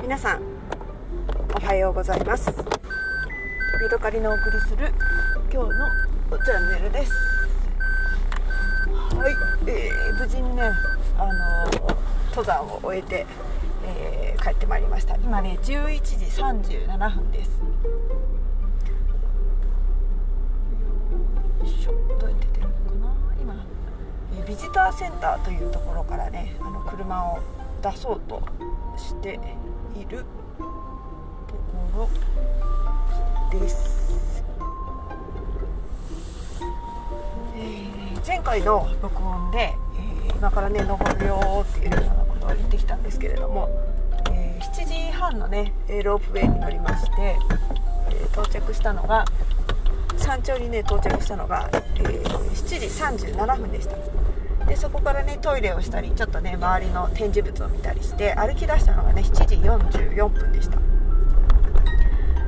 皆さんおはようございます。メドカリのお送りする今日のチャンネルです。はい、えー、無事にねあの登山を終えて、えー、帰ってまいりました。今ね11時37分です。どうやって出るのかな？今、えー、ビジターセンターというところからねあの車を出そうとしているところです、前回の録音で、えー、今からね登るよっていうようなことを言ってきたんですけれども、えー、7時半のねロープウェイに乗りまして、え到着したのが山頂にね到着したのが、え7時37分でした。でそこからねトイレをしたりちょっとね周りの展示物を見たりして歩き出したのがね7時44分でした。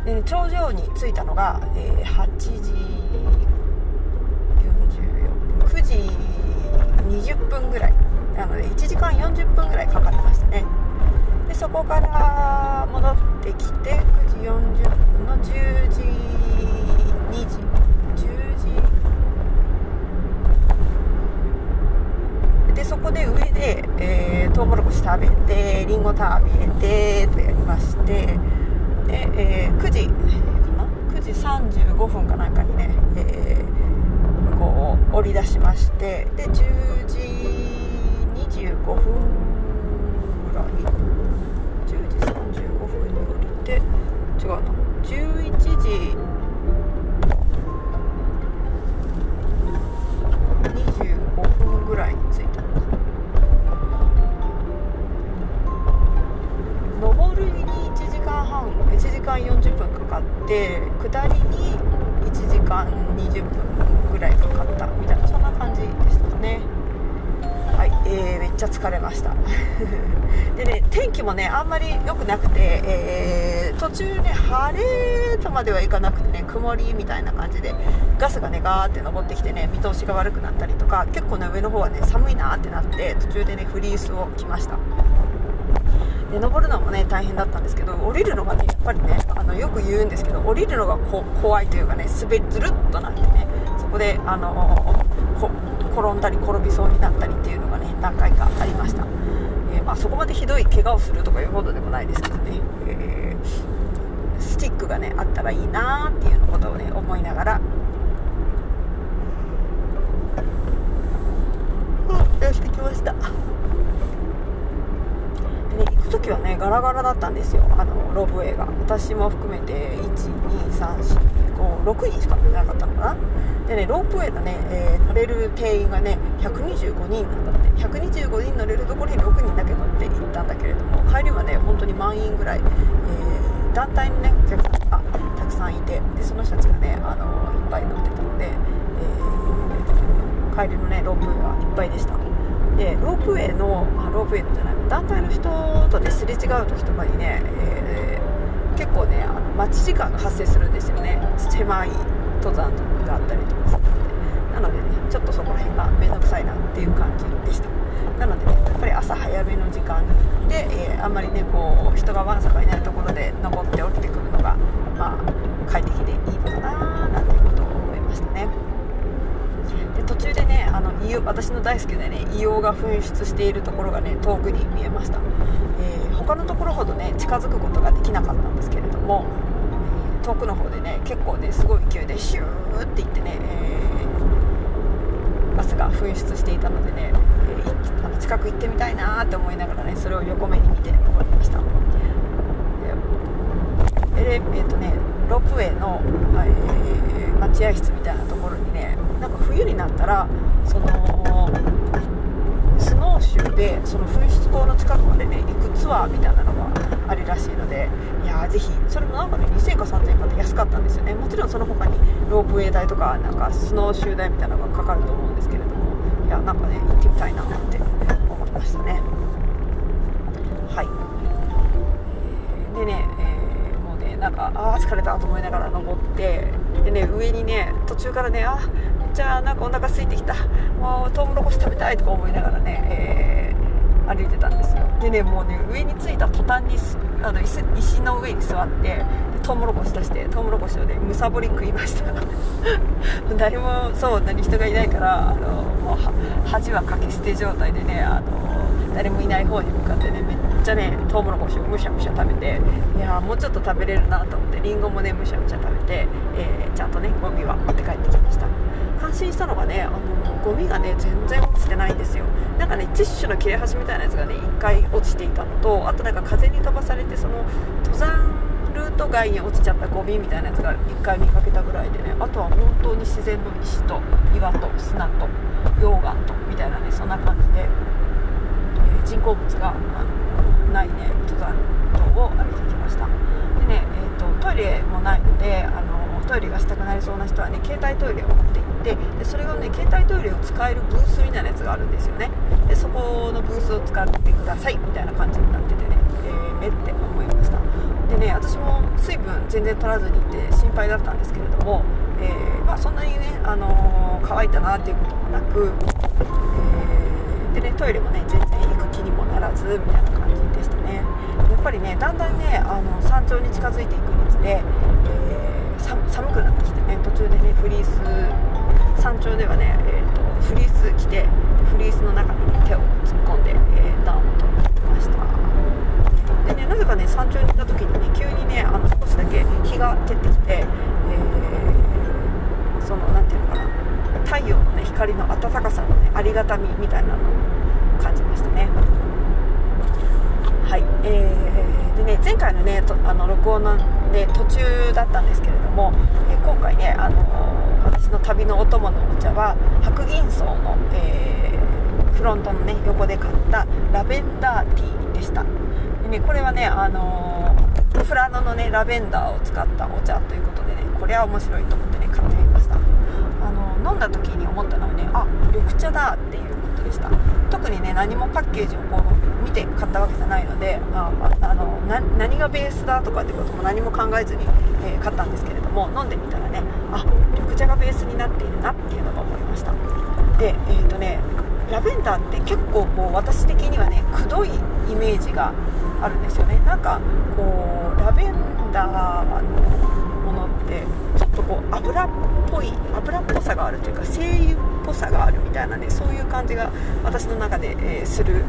で、ね、頂上に着いたのが、えー、8時44分9時20分ぐらい。なので1時間40分ぐらいかかりましたね。でそこから戻ってきて9時40分の10時2時でそこで上で、えー、トウモロコシ食べてりんご食べてとやりましてで、えー、9時かな9時35分かなんかにね、えー、こうを降り出しましてで10時25分ぐらい10時35分に降りて違うな11時て下りに1時間20分ぐらいかかったみたいなそんな感じでしたね。はい、えー、めっちゃ疲れました。でね天気もねあんまり良くなくて、えー、途中ね晴れとまではいかなくてね曇りみたいな感じでガスがねガーって登ってきてね見通しが悪くなったりとか結構ね上の方はね寒いなってなって途中でねフリースを着ました。で登るのもね大変だったんですけど降りるのがねやっぱりねあのよく言うんですけど降りるのが怖いというかね滑りずるっとなってねそこであの転んだり転びそうになったりっていうのがね何回かありました、えー、まあ、そこまでひどい怪我をするとかいうほどでもないですけどね、えー、スティックがねあったらいいなっていうことをね思いながら。やってきました。時はねガラガラだったんですよ。あのロープウェイが私も含めて12345 6人しか乗れなかったのかな。でねロープウェイのね、えー、乗れる定員がね125人なんだって。125人乗れるところに6人だけ乗って行ったんだけれども帰りはね本当に満員ぐらい、えー、団体にねお客さんがたくさんいてでその人たちがねあのいっぱい乗ってたので、えー、帰りのねロープウェイはいっぱいでした。でロープウェイのあロープウェイのじゃない団体の人とねすれ違う時とかにね、えー、結構ねあの待ち時間が発生するんですよね。狭い登山があったりとかするので。なのでねちょっとそこら辺が面倒くさいなっていう感じでした。なのでねやっぱり朝早めの時間で、えー、あんまりねこう人がわんさかいないところで登って降りてくるのがまあ快適でいいのかななんていうことを思いましたねで途中でねあの私の大好きでね硫黄が噴出しているところがね遠くに見えました、えー、他のところほどね近づくことができなかったんですけれども遠くの方でね結構ねすごい勢いでシューっていってね、えー、ガスが噴出していたのでね、えー、あの近く行ってみたいなって思いながらねそれを横目に見て登りました。でえっ、とねロープウェイの、えー、待合室みたいなところにねなんか冬になったらそのスノーシューでその噴出口の近くまでね行くツアーみたいなのがあるらしいのでいやーぜひそれもなんかね2000か3000円かで安かったんですよねもちろんその他にロープウェイ代とかなんかスノーシュー代みたいなのがかかると思うんですけれどもいやなんかね行ってみたいなって思いましたね。はい。でね、えー、もうねなんかああ疲れたと思いながら登ってでね上にね途中からねあじゃあなんかお腹空いてきた。もうトウモロコシ食べたいとか思いながらね、えー、歩いてたんですよ。でねもうね上に着いた途端にあの石石の上に座ってトウモロコシ出してトウモロコシをねむさぼり食いました。誰もそう何人がいないからあのもう恥はかけ捨て状態でねあの誰もいない方に向かってねめっちゃねトウモロコシをむしゃむしゃ食べていやもうちょっと食べれるなと思ってりんごもねむしゃむしゃ食べて、えー、ちゃんとねゴミは持って帰ってきました。感心したのがねあのゴミがね全然落ちてないんですよ。なんかねティッシュの切れ端みたいなやつがね1回落ちていたのとあとなんか風に飛ばされてその登山ルート外に落ちちゃったゴミみたいなやつが1回見かけたぐらいでねあとは本当に自然の石と岩と砂と溶岩とみたいなねそんな感じで、ー、人工物がないね登山道を歩いてきました。でね、えーと、トイレもないのであのトイレがしたくなりそうな人はね携帯トイレを持って行ってでそれをね携帯トイレを使えるブースみたいなやつがあるんですよね。でそこのブースを使ってくださいみたいな感じになっててね、えー、えって思いました。でね私も水分全然取らずにいて心配だったんですけれども、えー、まあ、そんなにね、あのー、乾いたなっていうこともなく、えでねトイレもね全然行く気にもならずみたいな感じでしたね。やっぱりねだんだんねあの山頂に近づいていくにつれ、え寒くなってきてね途中でねフリース山頂ではね、えーと、フリース着てフリースの中に、ね、手を突っ込んで、えー、暖を取ってました。でねなぜかね山頂に行った時にね急にねあの少しだけ日が照ってきて、えー、その何て言うのかな光の暖かさのねありがたみみたいなのを感じましたね。はい、えー、でね前回のねとあの録音ので途中だったんですけれども、えー、今回ね、あのー、私の旅のお供のお茶は白銀荘の、えー、フロントのね横で買ったラベンダーティーでした。でねこれはね、あのー、フラノのねラベンダーを使ったお茶ということでねこれは面白いと思ってね買って飲んだ時に思ったのはねあ緑茶だっていうことでした。特にね何もパッケージをこう見て買ったわけじゃないのでああの何がベースだとかってことも何も考えずに、えー、買ったんですけれども飲んでみたらねあ緑茶がベースになっているなっていうのが思いました。でえっ、ー、とねラベンダーって結構こう私的にはねくどいイメージがあるんですよね。なんかこうラベンダーのとこう油っぽい油っぽさがあるというか精油っぽさがあるみたいなねそういう感じが私の中で、えー、する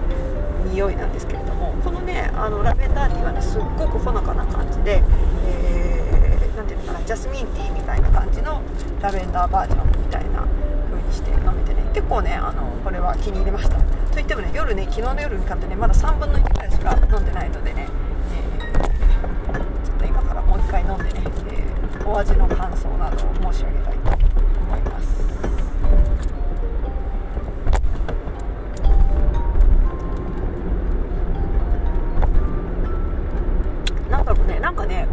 匂いなんですけれどもこのねあのラベンダーティーはねすっごくほのかな感じで、えー、ていうのかなジャスミンティーみたいな感じのラベンダーバージョンみたいな風にして飲めてね結構ねあのこれは気に入りました。といってもね夜ね昨日の夜に買ってねまだ3分の1ぐらいしか飲んでないのでね、え、ちょっと今からもう1回飲んでね、お味の感想などを申し上げたいと思います。なんかねなんかね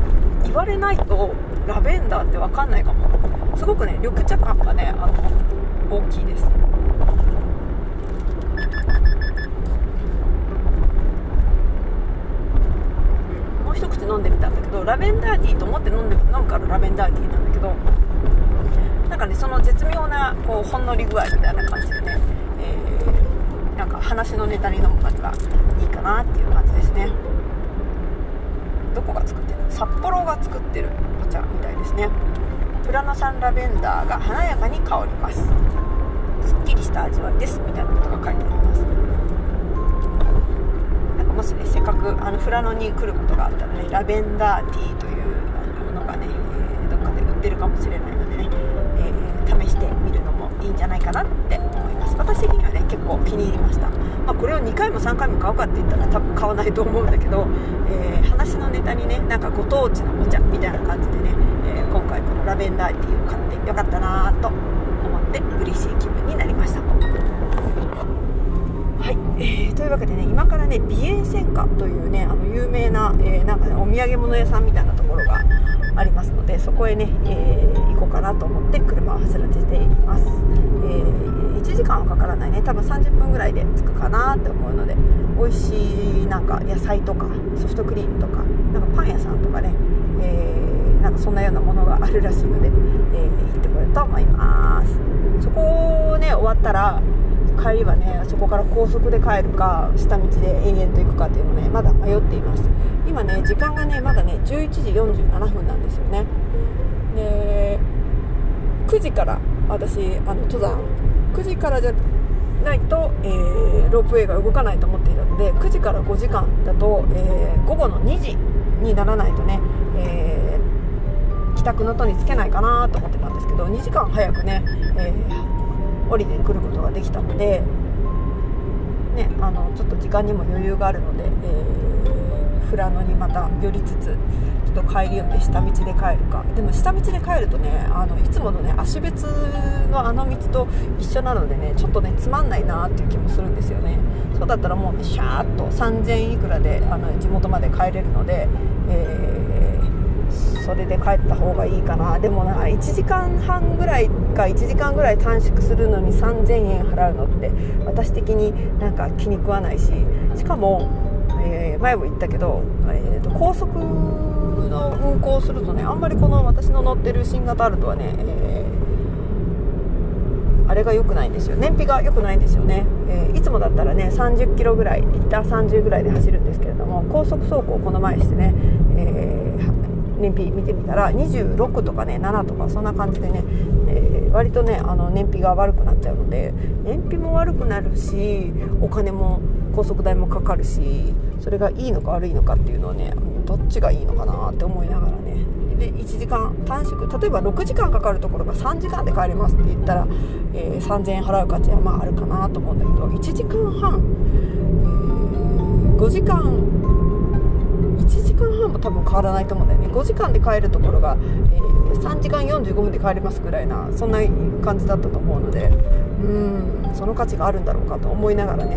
言われないとラベンダーって分かんないかも。すごくね緑茶感がねあの大きいですもう一口飲んでみたんだけどラベンダーティーと思って飲んで飲むからラベンダーティーなんだけどなんかねその絶妙なこうほんのり具合みたいな感じでね、えー、なんか話のネタに飲む感じがいいかなっていう感じですね。どこが作ってる札幌が作ってるお茶みたいですね。プラノ産ラベンダーが華やかに香ります。すっきりした味わいですみたいなことが書いてありますなんかもしねせっかくあの富良野に来ることがあったらねラベンダーティーというものがね、えー、どっかで売ってるかもしれないのでね、えー、試してみるのもいいんじゃないかなって思います。私的にはね結構気に入りました。まあ、これを2回も3回も買うかって言ったら多分買わないと思うんだけど、えー、話のネタにねなんかご当地のお茶みたいな感じでね、え、今回このラベンダーティーを買ってよかったなと思って嬉しい気分になりました。はい、えー、というわけでね今からね美瑛専科というねあの有名な,、えなんかね、お土産物屋さんみたいなところがありますのでそこへね、え行こうかなと思って車を走らせています、え1時間はかからないね。多分30分ぐらいで着くかなって思うので美味しいなんか野菜とかソフトクリームとかなんかパン屋さんとかね、えー、なんかそんなようなものがあるらしいので、え、行ってこようと思います。そこをね終わったら帰りはねあそこから高速で帰るか下道で延々と行くかっていうのねまだ迷っています。今ね時間がねまだね11時47分なんですよね。で9時から私あの登山。9時からじゃないと、えー、ロープウェイが動かないと思っていたので9時から5時間だと、えー、午後の2時にならないとね、えー、帰宅の途につけないかなと思ってたんですけど2時間早くね、え降りてくることができたので、ね、あのちょっと時間にも余裕があるので、えー、富良野にまた寄りつつちょっと帰りよって下道で帰るか。でも下道で帰るとねあのいつものね足別のあの道と一緒なのでねちょっとねつまんないなっていう気もするんですよね。そうだったらもうねシャーッと3000いくらであの地元まで帰れるので、えー、それで帰った方がいいかな。でもな1時間半ぐらいか1時間ぐらい短縮するのに3000円払うのって私的になんか気に食わないししかも、えー、前も言ったけど、えーと、高速の運行するとねあんまりこの私の乗ってる新型アルトはね、えー、あれが良くないんですよ。燃費が良くないんですよね、えー、いつもだったらね30キロぐらいリッター30ぐらいで走るんですけれども高速走行をこの前してね、えー、燃費見てみたら26とかね7とかそんな感じでね、えー、割とねあの燃費が悪くなっちゃうので燃費も悪くなるしお金も高速代もかかるしそれがいいのか悪いのかっていうのはねどっちがいいのかなって思いながらね。で1時間短縮例えば6時間かかるところが3時間で帰れますって言ったら、えー、3000円払う価値はまああるかなと思うんだけど1時間半、えー、5時間1時間半も多分変わらないと思うんだよね。5時間で帰るところが、えー、3時間45分で帰れますぐらいなそんな感じだったと思うのでうんその価値があるんだろうかと思いながらね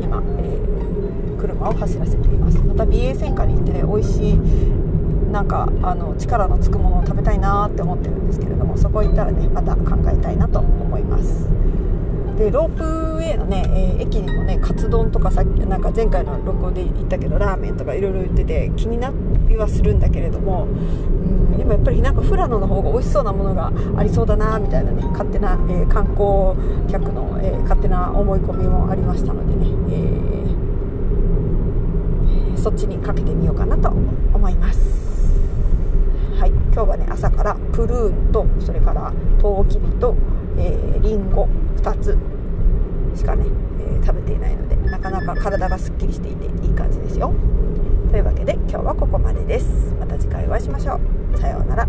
今、えー、車を走らせています。また BA 戦火に行ってね美味しいなんかあの力のつくものを食べたいなって思ってるんですけれどもそこ行ったらねまた考えたいなと思います。でロープウェイのね、えー、駅にもねカツ丼とかさっきなんか前回の録音で言ったけどラーメンとかいろいろ言ってて気になりはするんだけれどもうんでもやっぱりなんか富良野の方が美味しそうなものがありそうだなみたいなね勝手な、えー、観光客の、えー、勝手な思い込みもありましたのでね、えー、そっちにかけてみようかなと思います。はい今日はね朝からプルーンとそれからトウキビと、えー、リンゴ2つしかね、えー、食べていないのでなかなか体がすっきりしていていい感じですよ。というわけで今日はここまでです。また次回お会いしましょう。さようなら。